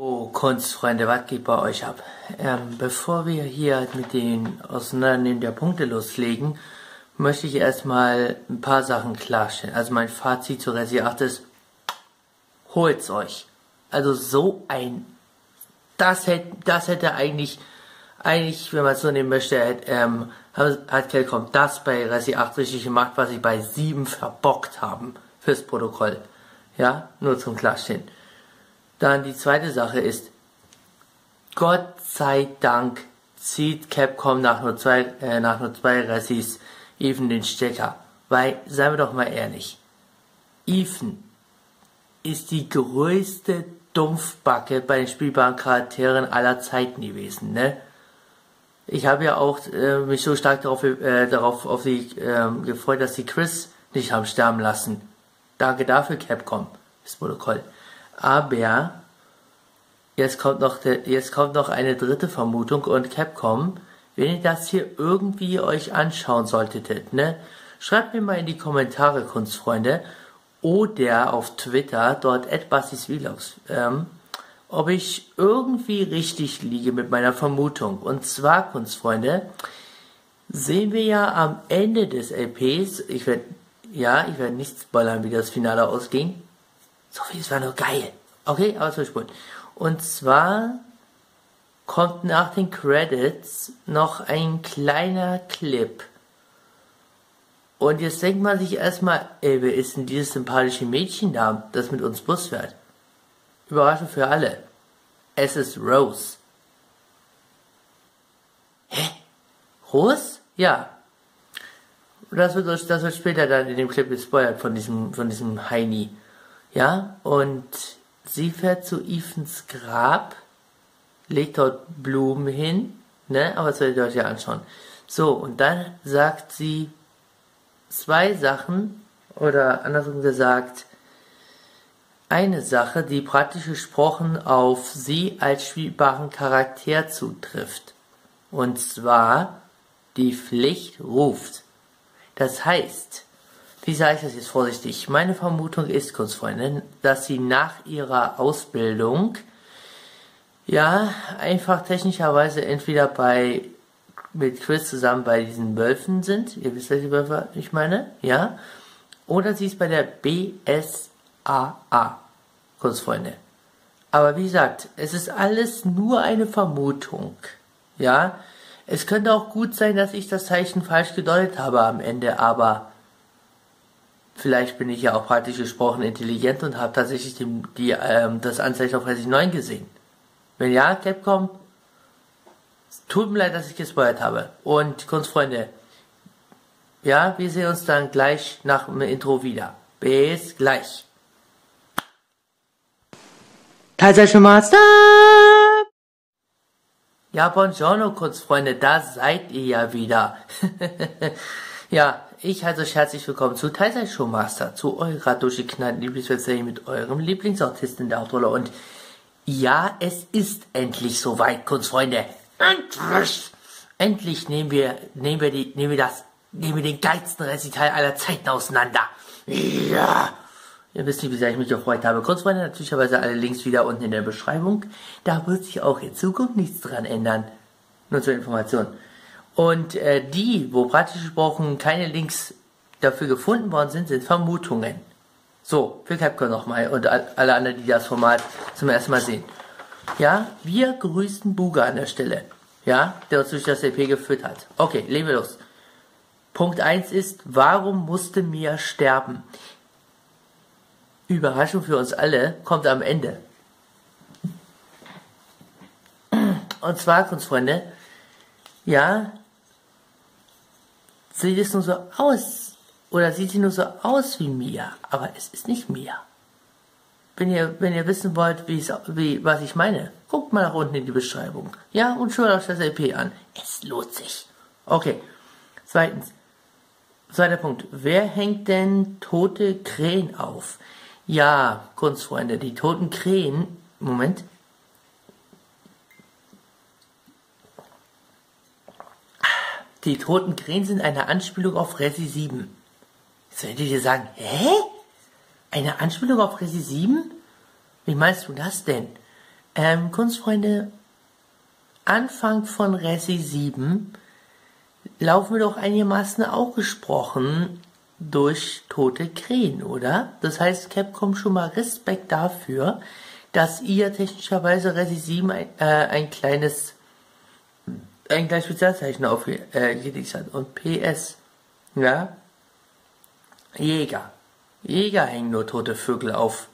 Oh, Kunstfreunde, was geht bei euch ab? Ähm, bevor wir hier mit den Auseinandernehmen der Punkte loslegen, möchte ich erstmal ein paar Sachen klarstellen. Also mein Fazit zu Resi 8 ist, holt's euch. Also so ein, das hätte, das hätte eigentlich, eigentlich, wenn man es so nehmen möchte, hätte, ähm, hat Kelcom das bei Resi 8 richtig gemacht, was sie bei 7 verbockt haben fürs Protokoll. Ja, nur zum Klarstellen. Dann die zweite Sache ist, Gott sei Dank zieht Capcom nach nur zwei, äh, nach nur zwei Ressis Ethan den Stecker. Weil, seien wir doch mal ehrlich, Ethan ist die größte Dumpfbacke bei den spielbaren Charakteren aller Zeiten gewesen, ne? Ich habe ja auch äh, mich so stark darauf, äh, darauf auf sie äh, gefreut, dass sie Chris nicht haben sterben lassen. Danke dafür, Capcom. Das Protokoll. Aber jetzt kommt noch der, jetzt kommt noch eine dritte Vermutung und Capcom, wenn ihr das hier irgendwie euch anschauen solltet, ne, schreibt mir mal in die Kommentare, Kunstfreunde, oder auf Twitter, dort etwas Vlogs, ähm, ob ich irgendwie richtig liege mit meiner Vermutung. Und zwar, Kunstfreunde, sehen wir ja am Ende des LPs, ich werde, ja, ich werde nicht spoilern, wie das Finale ausging, so viel, es war nur geil. Okay, aber zurückspulen. Und zwar kommt nach den Credits noch ein kleiner Clip. Und jetzt denkt man sich erstmal, ey, wer ist denn dieses sympathische Mädchen da, das mit uns Bus fährt? Überraschung für alle. Es ist Rose. Hä? Rose? Ja. Das wird, das wird später dann in dem Clip gespoilert von diesem, von diesem Heini. Ja, und sie fährt zu Ethans Grab, legt dort Blumen hin, ne, aber das werdet ihr euch ja anschauen. So, und dann sagt sie zwei Sachen, oder andersrum gesagt, eine Sache, die praktisch gesprochen auf sie als spielbaren Charakter zutrifft. Und zwar, die Pflicht ruft. Das heißt, wie sage ich das jetzt vorsichtig? Meine Vermutung ist, Kunstfreundin, dass sie nach ihrer Ausbildung ja einfach technischerweise entweder bei mit Chris zusammen bei diesen Wölfen sind, ihr wisst, welche Wölfe ich meine, ja, oder sie ist bei der BSAA, Kunstfreunde. Aber wie gesagt, es ist alles nur eine Vermutung, ja. Es könnte auch gut sein, dass ich das Zeichen falsch gedeutet habe am Ende, aber Vielleicht bin ich ja auch praktisch gesprochen intelligent und habe tatsächlich die, die, ähm, das Anzeichen auf 39 gesehen. Wenn ja, Capcom, tut mir leid, dass ich gespoilert habe. Und Kunstfreunde, ja, wir sehen uns dann gleich nach dem Intro wieder. Bis gleich. Teilzeit Master! Ja, buongiorno, Kunstfreunde, da seid ihr ja wieder. ja, ich heiße euch herzlich willkommen zu Teilzeit Showmaster, zu eurer durchgeknallten Lieblingswebserie mit eurem Lieblingsautisten in der Hauptrolle. Und ja, es ist endlich soweit, Kunstfreunde. Endlich! Endlich nehmen wir, nehmen wir die, nehmen wir das, nehmen wir den geilsten Recital aller Zeiten auseinander. Ja! Ihr wisst nicht, wie sehr ich mich gefreut habe. Kunstfreunde, natürlicherweise alle Links wieder unten in der Beschreibung. Da wird sich auch in Zukunft nichts dran ändern. Nur zur Information. Und äh, die, wo praktisch gesprochen keine Links dafür gefunden worden sind, sind Vermutungen. So, für Capcom nochmal und alle anderen, die das Format zum ersten Mal sehen. Ja, wir grüßen Buga an der Stelle. Ja, der uns durch das LP geführt hat. Okay, legen wir los. Punkt 1 ist, warum musste Mia sterben? Überraschung für uns alle kommt am Ende. Und zwar, Kunstfreunde, ja, sieht es nur so aus. Oder sieht sie nur so aus wie Mia. Aber es ist nicht Mia. Wenn ihr, wenn ihr wissen wollt, wie, wie, was ich meine, guckt mal nach unten in die Beschreibung. Ja, und schaut euch das LP an. Es lohnt sich. Okay. Zweitens. Zweiter Punkt. Wer hängt denn tote Krähen auf? Ja, Kunstfreunde, die toten Krähen. Moment. Die toten Krähen sind eine Anspielung auf Resi 7. Jetzt werdet ihr sagen, hä? Eine Anspielung auf Resi 7? Wie meinst du das denn? Ähm, Kunstfreunde, Anfang von Resi 7 laufen wir doch einigermaßen auch gesprochen durch tote Krähen, oder? Das heißt, Capcom schon mal Respekt dafür, dass ihr technischerweise Resi 7 ein, äh, ein kleines ein kleines Spezialzeichen aufgelegt äh, hat. Und PS, ja, Jäger. Jäger hängen nur tote Vögel auf.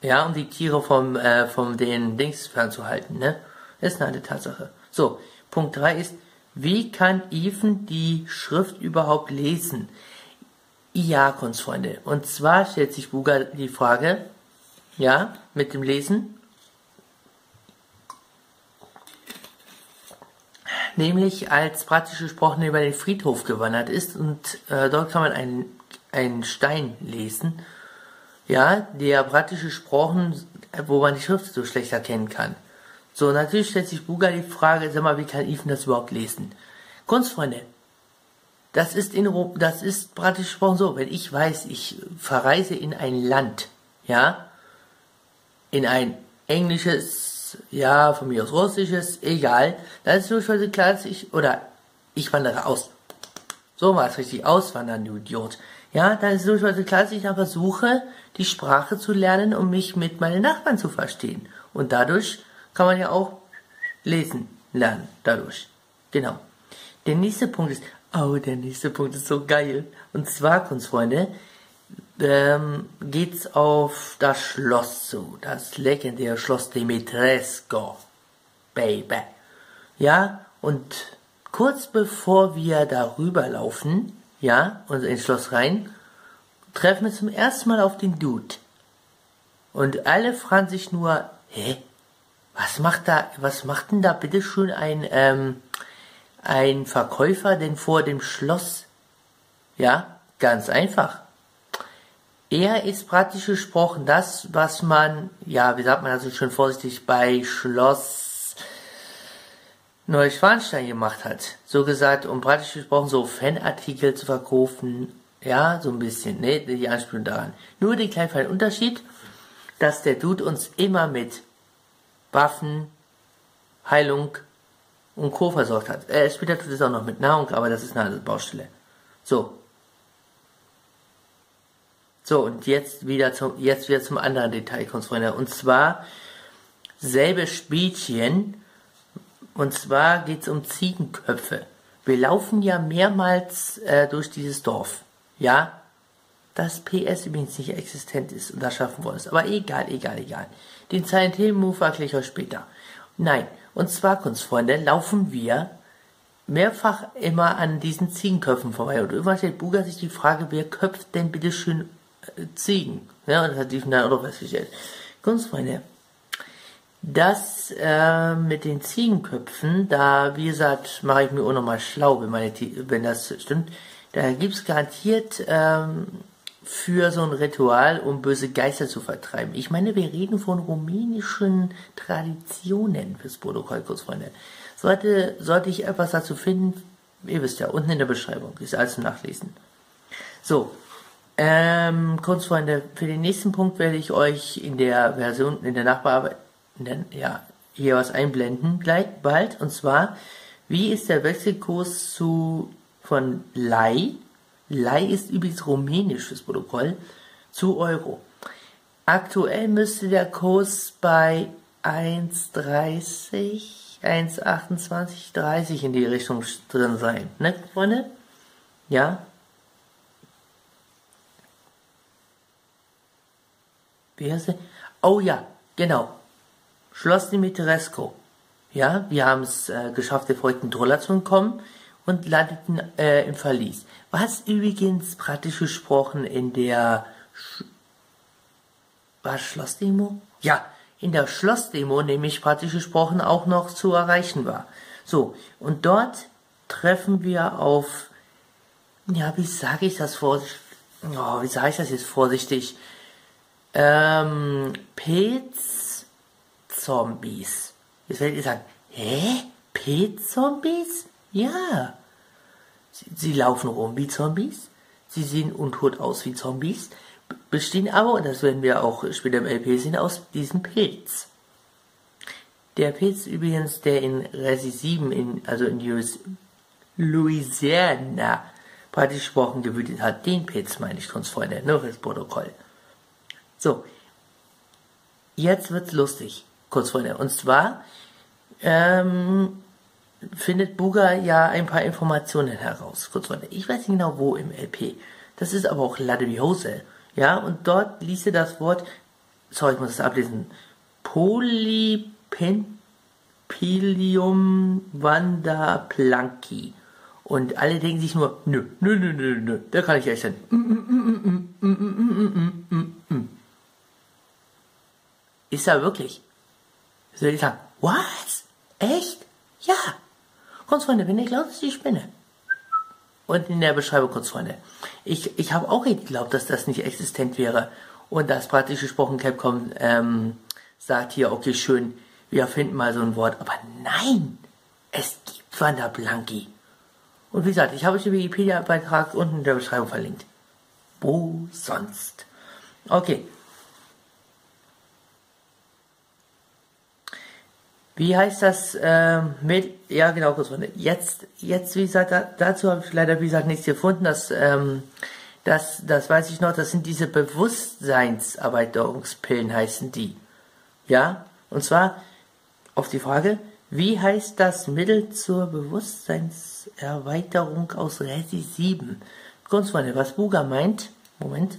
Ja, um die Tiere vom, äh, vom den Dings fernzuhalten, ne? Ist eine Tatsache. So, Punkt 3 ist, wie kann Even die Schrift überhaupt lesen? Ja, Kunstfreunde. Und zwar stellt sich Buga die Frage, ja, mit dem Lesen. Nämlich als praktisch gesprochen über den Friedhof gewandert ist und äh, dort kann man einen, einen Stein lesen, ja, der praktisch gesprochen, wo man die Schrift so schlecht erkennen kann. So, natürlich stellt sich Buga die Frage, sag mal, wie kann Ethan das überhaupt lesen? Kunstfreunde, das ist in Rom, das ist praktisch gesprochen so, wenn ich weiß, ich verreise in ein Land, ja, in ein englisches, ja, von mir aus russisches, egal, dann ist durchaus klar, dass ich, oder ich wandere aus. So war es richtig, auswandern, du Idiot. Ja, dann ist durchaus klar, dass ich dann versuche, die Sprache zu lernen, um mich mit meinen Nachbarn zu verstehen. Und dadurch kann man ja auch lesen lernen, dadurch. Genau. Der nächste Punkt ist, oh, der nächste Punkt ist so geil. Und zwar, Kunstfreunde, ähm, geht's auf das Schloss zu, das legendäre Schloss Dimitrescu. Baby. Ja, und kurz bevor wir darüber laufen, ja, und ins Schloss rein, treffen wir zum ersten Mal auf den Dude. Und alle fragen sich nur, hä? Was macht da, was macht denn da bitte schön ein, ähm, ein Verkäufer denn vor dem Schloss? Ja, ganz einfach. Er ist praktisch gesprochen das, was man, ja, wie sagt man also schon vorsichtig, bei Schloss Neuschwanstein gemacht hat. So gesagt, um praktisch gesprochen so Fanartikel zu verkaufen. Ja, so ein bisschen, ne, die Anspielung daran. Nur den kleinen Unterschied, dass der Dude uns immer mit Waffen, Heilung und Co. versorgt hat. Äh, später tut es auch noch mit Nahrung, aber das ist eine andere Baustelle. So. So, und jetzt wieder zum, jetzt wieder zum anderen Detail, Freunde. Und zwar selbe Spielchen. Und zwar geht es um Ziegenköpfe. Wir laufen ja mehrmals äh, durch dieses Dorf. Ja, das PS übrigens nicht existent ist und das schaffen wollen. Aber egal, egal, egal. Den Silent Hill Move erkläre ich euch später. Nein, und zwar, Kunstfreunde, laufen wir mehrfach immer an diesen Ziegenköpfen vorbei. Und irgendwann stellt Buga sich die Frage, wer köpft denn bitte schön Ziegen? Ja, das hat die dann auch noch festgestellt. Kunstfreunde, das äh, mit den Ziegenköpfen, da, wie gesagt, mache ich mir auch nochmal schlau, wenn, meine, wenn das stimmt. Da gibt's garantiert ähm, für so ein Ritual, um böse Geister zu vertreiben. Ich meine, wir reden von rumänischen Traditionen fürs Protokoll, Kurzfreunde. Sollte, sollte ich etwas dazu finden, ihr wisst ja, unten in der Beschreibung, ist alles zum Nachlesen. So, ähm, Kurzfreunde, für den nächsten Punkt werde ich euch in der Version, in der Nachbearbeitung, ja, hier was einblenden, gleich, bald, und zwar, wie ist der Wechselkurs zu, von Lei Lei ist übrigens rumänisch fürs Protokoll, zu Euro. Aktuell müsste der Kurs bei 1,30, 1,28, 30 in die Richtung drin sein. Ne, Freunde? Ja? Wie heißt der? Oh ja, genau. Schloss Dimitrescu. Ja, wir haben es äh, geschafft, der folgten Troller zu entkommen und landeten äh, im Verlies. Was übrigens praktisch gesprochen in der Sch war Schlossdemo? Ja, in der Schlossdemo nämlich praktisch gesprochen auch noch zu erreichen war. So, und dort treffen wir auf, ja, wie sage ich das vorsichtig? Oh, wie sage ich das jetzt vorsichtig? Ähm, Pilz-Zombies. Jetzt werdet ihr sagen, hä? Pilz-Zombies? Ja. Sie, sie laufen rum wie Zombies. Sie sehen untot aus wie Zombies. Bestehen aber, und das werden wir auch später im LP sehen, aus diesem Pilz. Der Pilz übrigens, der in Resi 7, in, also in Louisiana, praktisch gesprochen gewütet hat, den Pilz meine ich, Kunstfreunde, nur fürs Protokoll. So, jetzt wird's lustig, Kurzfreunde. Und zwar ähm, findet Buga ja ein paar Informationen heraus, Kurzfreunde. Ich weiß nicht genau wo im LP. Das ist aber auch Lade wie Hose. Ja, und dort liest er das Wort, sorry, ich muss das ablesen, Polypempilium vandaplanki. Und alle denken sich nur, nö, nö, nö, nö, nö, da kann ich echt sein. Ist er wirklich? Soll ich sagen, was? Echt? Ja. Kurzfreunde, wenn ihr glaubt, ist die Spinne. Und in der Beschreibung, Kurzfreunde. Ich, ich habe auch geglaubt, dass das nicht existent wäre. Und das praktisch gesprochen Capcom ähm, sagt hier, okay, schön, wir finden mal so ein Wort. Aber nein, es gibt Wanda Blanki. Und wie gesagt, ich habe euch den Wikipedia-Beitrag unten in der Beschreibung verlinkt. Wo sonst? Okay. Wie heißt das äh, mit, ja genau, kurz Jetzt, jetzt, wie gesagt, da, dazu habe ich leider, wie gesagt, nichts gefunden. Das, ähm, das, das weiß ich noch, das sind diese Bewusstseinserweiterungspillen heißen die. Ja, und zwar auf die Frage, wie heißt das Mittel zur Bewusstseinserweiterung aus Resi 7? Grundfreunde, was Buga meint, Moment.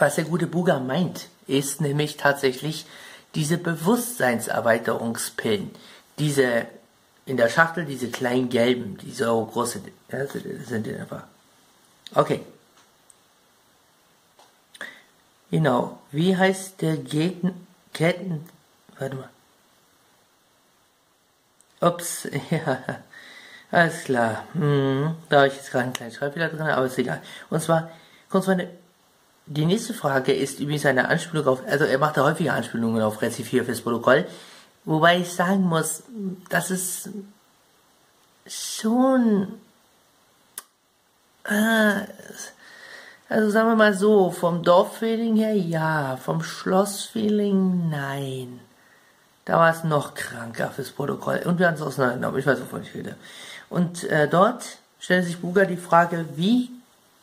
Was der gute Buga meint, ist nämlich tatsächlich diese Bewusstseinserweiterungspillen. Diese in der Schachtel, diese kleinen gelben, die so große ja, sind die einfach. Okay. Genau. Wie heißt der Gegner? Ketten. Warte mal. Ups, ja. Alles klar. Hm, da habe ich jetzt gerade einen kleinen Schreibfehler drin, aber ist egal. Und zwar, meine, die nächste Frage ist übrigens eine Anspielung auf, also er macht da häufige Anspielungen auf Rezi 4 fürs Protokoll, wobei ich sagen muss, das ist schon, äh, also sagen wir mal so, vom Dorffeeling her ja, vom Schlossfeeling nein. Da war es noch kranker fürs Protokoll. Und wir haben es auseinandergenommen. Ich weiß, wovon ich rede. Und äh, dort stellt sich Buga die Frage, wie,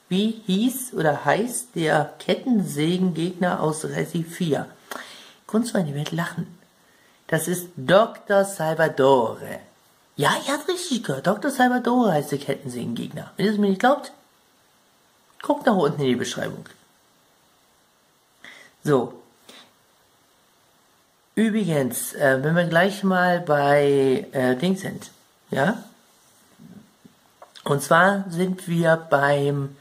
wie hieß oder heißt der Kettensägengegner aus Resi 4? Kunstfreunde, ihr werdet lachen. Das ist Dr. Salvadore. Ja, ihr habt richtig gehört. Dr. Salvadore heißt der Kettensägengegner. Wenn ihr es mir nicht glaubt, Guckt nach unten in die Beschreibung. So. Übrigens, äh, wenn wir gleich mal bei äh, Ding sind, ja? Und zwar sind wir beim,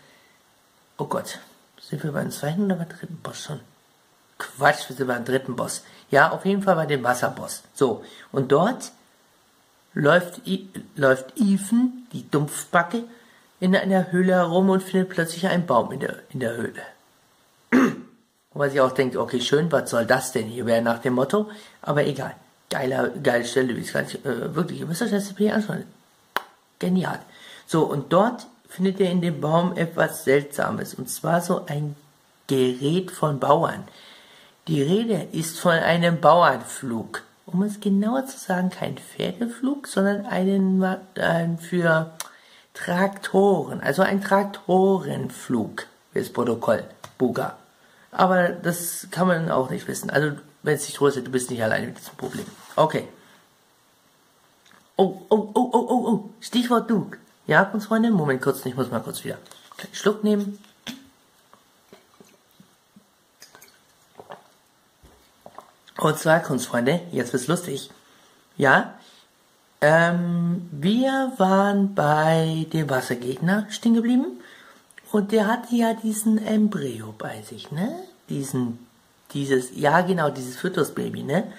oh Gott, sind wir beim zweiten oder beim dritten Boss schon? Quatsch, wir sind beim dritten Boss. Ja, auf jeden Fall bei dem Wasserboss. So, und dort läuft, läuft Ethan, die Dumpfbacke, in einer Höhle herum und findet plötzlich einen Baum in der, in der Höhle. Wo man sich auch denkt, okay, schön, was soll das denn hier wäre nach dem Motto, aber egal. Geiler, geile Stelle, wie es gar nicht, äh, wirklich, ihr müsst euch das CP anschauen. Genial. So, und dort findet ihr in dem Baum etwas Seltsames, und zwar so ein Gerät von Bauern. Die Rede ist von einem Bauernflug. Um es genauer zu sagen, kein Pferdeflug, sondern einen, einen für Traktoren, also ein Traktorenflug fürs Protokoll, Buga. Aber das kann man auch nicht wissen. Also, wenn es dich tröstet, du bist nicht alleine mit diesem Problem. Okay. Oh, oh, oh, oh, oh, oh. Stichwort Duke. Ja, Kunstfreunde? Moment kurz, ich muss mal kurz wieder einen Schluck nehmen. Und zwar, Kunstfreunde, jetzt wird's lustig. Ja, ähm, wir waren bei dem Wassergegner stehen geblieben und der hatte ja diesen Embryo bei sich, ne? Diesen, dieses, ja genau, dieses Fötusbaby, ne?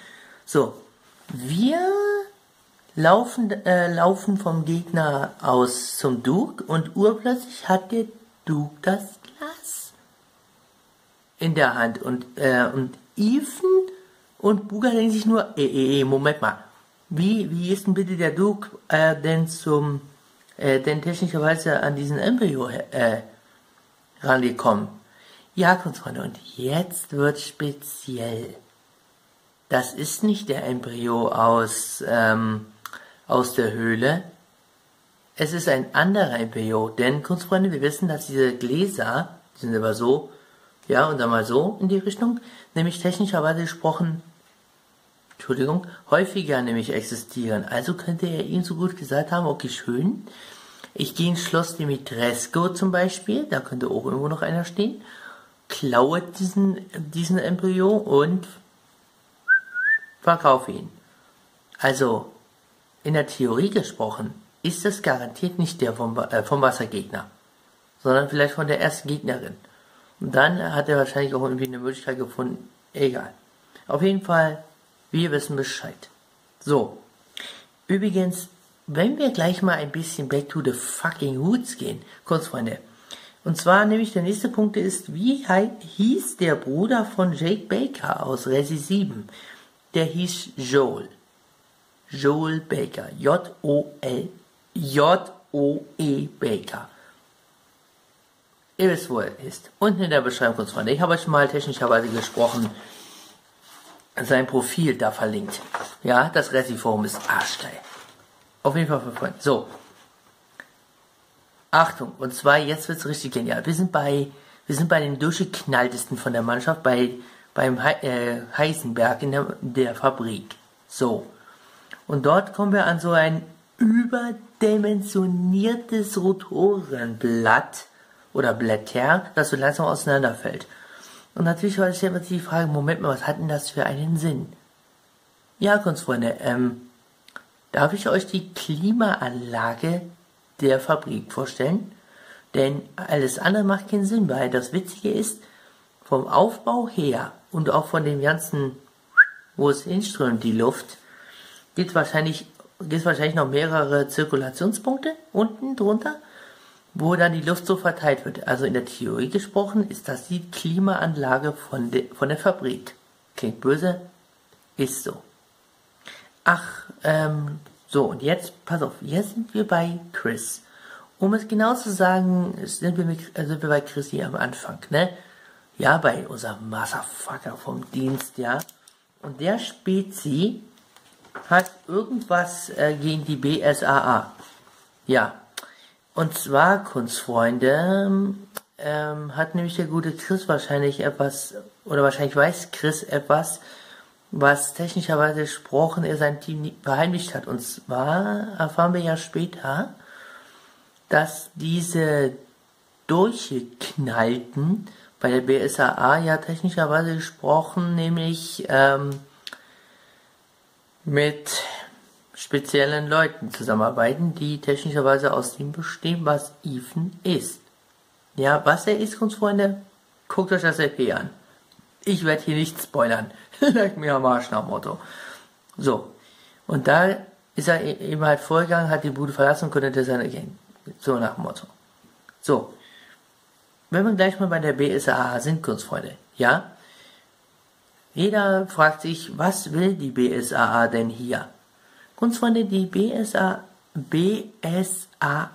So, wir laufen, äh, laufen vom Gegner aus zum Duke und urplötzlich hat der Duke das Glas in der Hand und, äh, und Ethan und Buga denken sich nur, eh, eh, eh, Moment mal, wie, wie ist denn bitte der Duke äh, denn zum, äh, denn technischerweise an diesen Embryo äh, rangekommen? Ja, Kunstfreunde, und jetzt wird speziell. Das ist nicht der Embryo aus, ähm, aus der Höhle. Es ist ein anderer Embryo, denn Kunstfreunde, wir wissen, dass diese Gläser, die sind aber so, ja, und dann mal so in die Richtung, nämlich technischerweise gesprochen, Entschuldigung, häufiger nämlich existieren. Also könnte er ihm so gut gesagt haben, okay, schön, ich gehe ins Schloss Dimitrescu zum Beispiel, da könnte auch irgendwo noch einer stehen, klaue diesen, diesen Embryo und verkaufe ihn. Also, in der Theorie gesprochen, ist das garantiert nicht der vom, äh, vom Wassergegner, sondern vielleicht von der ersten Gegnerin. Und dann hat er wahrscheinlich auch irgendwie eine Möglichkeit gefunden. Egal. Auf jeden Fall, wir wissen Bescheid. So. Übrigens, wenn wir gleich mal ein bisschen back to the fucking roots gehen, kurz Freunde. Und zwar nämlich der nächste Punkt ist, wie hieß der Bruder von Jake Baker aus Resi 7? Der hieß Joel. Joel Baker. J-O-L. J-O-E Baker. Ihr wisst, wo er ist. Unten in der Beschreibung kurz Freunde. Ich habe euch mal technischerweise gesprochen. Sein Profil da verlinkt. Ja, das Resi-Forum ist arschgeil. Auf jeden Fall für Freunde. So. Achtung, und zwar jetzt wird's richtig genial. Wir sind bei, wir sind bei den durchgeknalltesten von der Mannschaft, bei, beim He äh, Heisenberg in der, der Fabrik. So. Und dort kommen wir an so ein überdimensioniertes Rotorenblatt oder Blätter, das so langsam auseinanderfällt. Und natürlich stellt man sich die Frage, Moment mal, was hat denn das für einen Sinn? Ja, Kunstfreunde, ähm, darf ich euch die Klimaanlage der Fabrik vorstellen? Denn alles andere macht keinen Sinn, weil das Witzige ist, vom Aufbau her und auch von dem ganzen, wo es hinströmt, die Luft, gibt wahrscheinlich, gibt wahrscheinlich noch mehrere Zirkulationspunkte unten drunter wo dann die Luft so verteilt wird. Also in der Theorie gesprochen ist das die Klimaanlage von, de, von der Fabrik. Klingt böse, ist so. Ach, ähm, so, und jetzt, pass auf, jetzt sind wir bei Chris. Um es genau zu sagen, sind wir, mit, äh, sind wir bei Chris hier am Anfang, ne? Ja, bei unserem Motherfucker vom Dienst, ja. Und der Spezi hat irgendwas äh, gegen die BSAA. Ja, und zwar, Kunstfreunde, ähm, hat nämlich der gute Chris wahrscheinlich etwas, oder wahrscheinlich weiß Chris etwas, was technischerweise gesprochen er sein Team verheimlicht hat. Und zwar erfahren wir ja später, dass diese durchgeknallten bei der BSAA ja technischerweise gesprochen, nämlich ähm, mit speziellen Leuten zusammenarbeiten, die technischerweise aus dem bestehen, was Ethan ist. Ja, was er ist, Kunstfreunde, guckt euch das LP an. Ich werde hier nicht spoilern. Leckt mir am Arsch nach Motto. So. Und da ist er e- eben halt vorgegangen, hat die Bude verlassen und konnte seine Gang. So nach Motto. So. Wenn wir gleich mal bei der BSAA sind, Kunstfreunde, ja? Jeder fragt sich, was will die BSAA denn hier? Kunstfreunde, die BSA, BSAA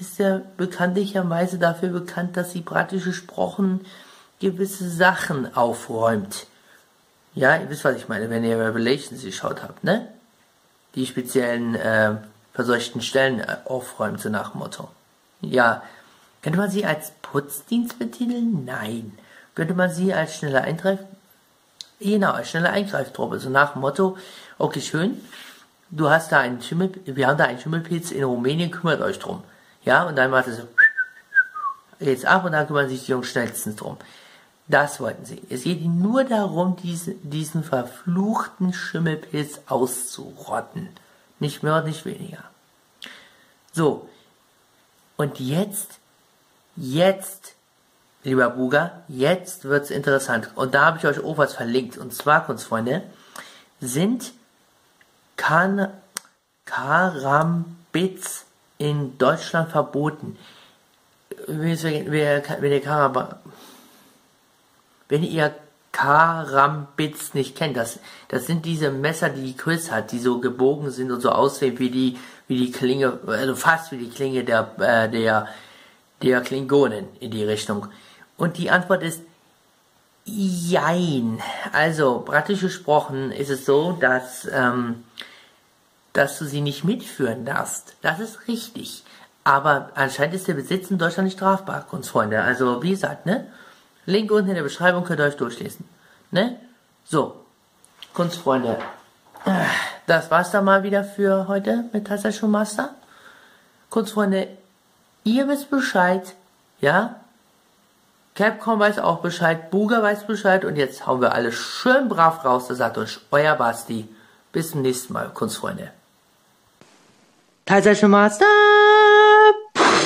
ist ja bekanntlicherweise dafür bekannt, dass sie praktisch gesprochen gewisse Sachen aufräumt. Ja, ihr wisst, was ich meine, wenn ihr Revelations geschaut habt, ne? Die speziellen äh, verseuchten Stellen äh, aufräumt, so nach Motto. Ja, könnte man sie als Putzdienst betiteln? Nein. Könnte man sie als schneller Eingreif... Genau, als schneller Eingreiftruppe, so nach dem Motto, okay, schön, du hast da einen Schimmel, wir haben da einen Schimmelpilz in Rumänien, kümmert euch drum. Ja, und dann macht es so, jetzt ab und dann kümmern sich die Jungs schnellstens drum. Das wollten sie. Es geht ihnen nur darum, diesen, diesen verfluchten Schimmelpilz auszurotten. Nicht mehr und nicht weniger. So. Und jetzt, jetzt, lieber Buga, jetzt wird's interessant. Und da habe ich euch auch was verlinkt. Und zwar, Kunstfreunde, sind kan Karambits in Deutschland verboten. Wenn, ihr wenn ihr Karambits nicht kennt, das, das sind diese Messer, die Chris hat, die so gebogen sind und so aussehen wie die, wie die Klinge, also fast wie die Klinge der, äh, der, der Klingonen in die Richtung. Und die Antwort ist Jein. Also, praktisch gesprochen ist es so, dass, ähm, dass du sie nicht mitführen darfst. Das ist richtig. Aber anscheinend ist der Besitz in Deutschland nicht strafbar, Kunstfreunde. Also, wie gesagt, ne? Link unten in der Beschreibung könnt ihr euch durchlesen. Ne? So. Kunstfreunde. Das war's dann mal wieder für heute mit Tassel Master. Kunstfreunde, ihr wisst Bescheid. Ja? Capcom weiß auch Bescheid, Buga weiß Bescheid und jetzt hauen wir alle schön brav raus. Da sagt euch euer Basti. Bis zum nächsten Mal, Kunstfreunde. Tassel Master!